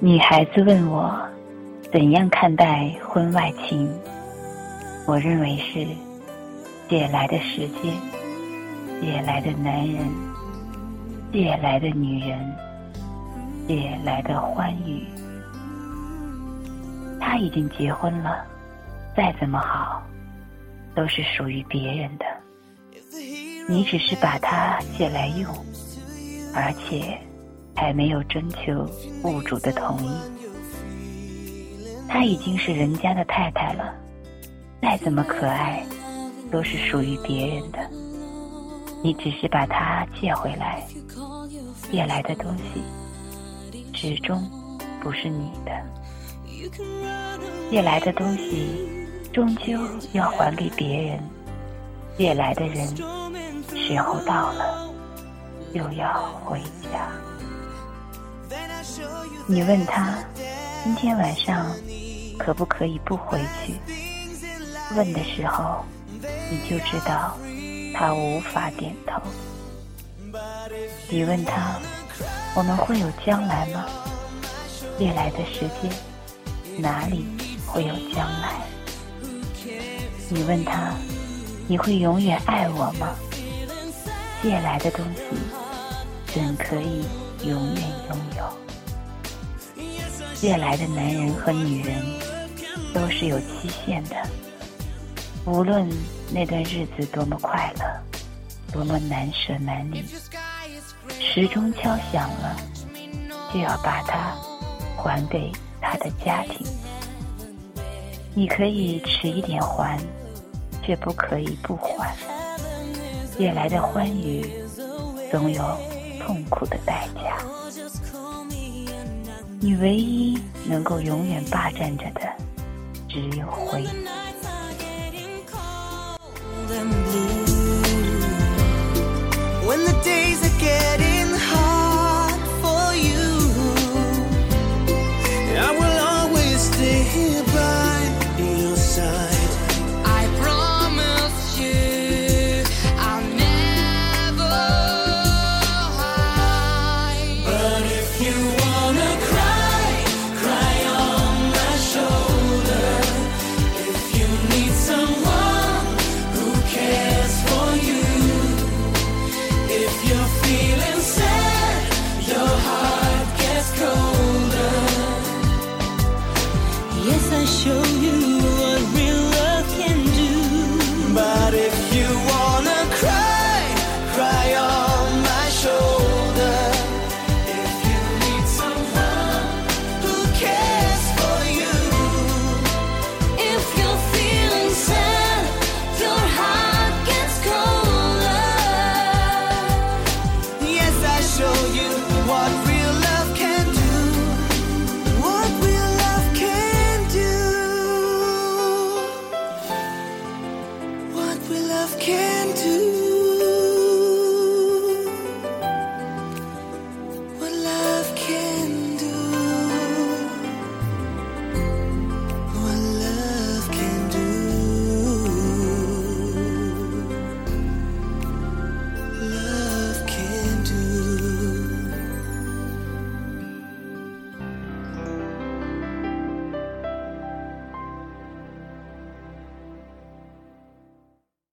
女孩子问我怎样看待婚外情，我认为是借来的时间，借来的男人，借来的女人，借来的欢愉。他已经结婚了，再怎么好，都是属于别人的。你只是把它借来用，而且还没有征求物主的同意。她已经是人家的太太了，再怎么可爱，都是属于别人的。你只是把它借回来，借来的东西始终不是你的。借来的东西终究要还给别人，借来的人。时候到了，又要回家。你问他今天晚上可不可以不回去？问的时候，你就知道他无法点头。你问他我们会有将来吗？未来的时间哪里会有将来？你问他你会永远爱我吗？借来的东西怎可以永远拥有？借来的男人和女人都是有期限的。无论那段日子多么快乐，多么难舍难离，时钟敲响了，就要把它还给他的家庭。你可以迟一点还，却不可以不还。借来的欢愉，总有痛苦的代价。你唯一能够永远霸占着的，只有回忆。When the days are getting show you.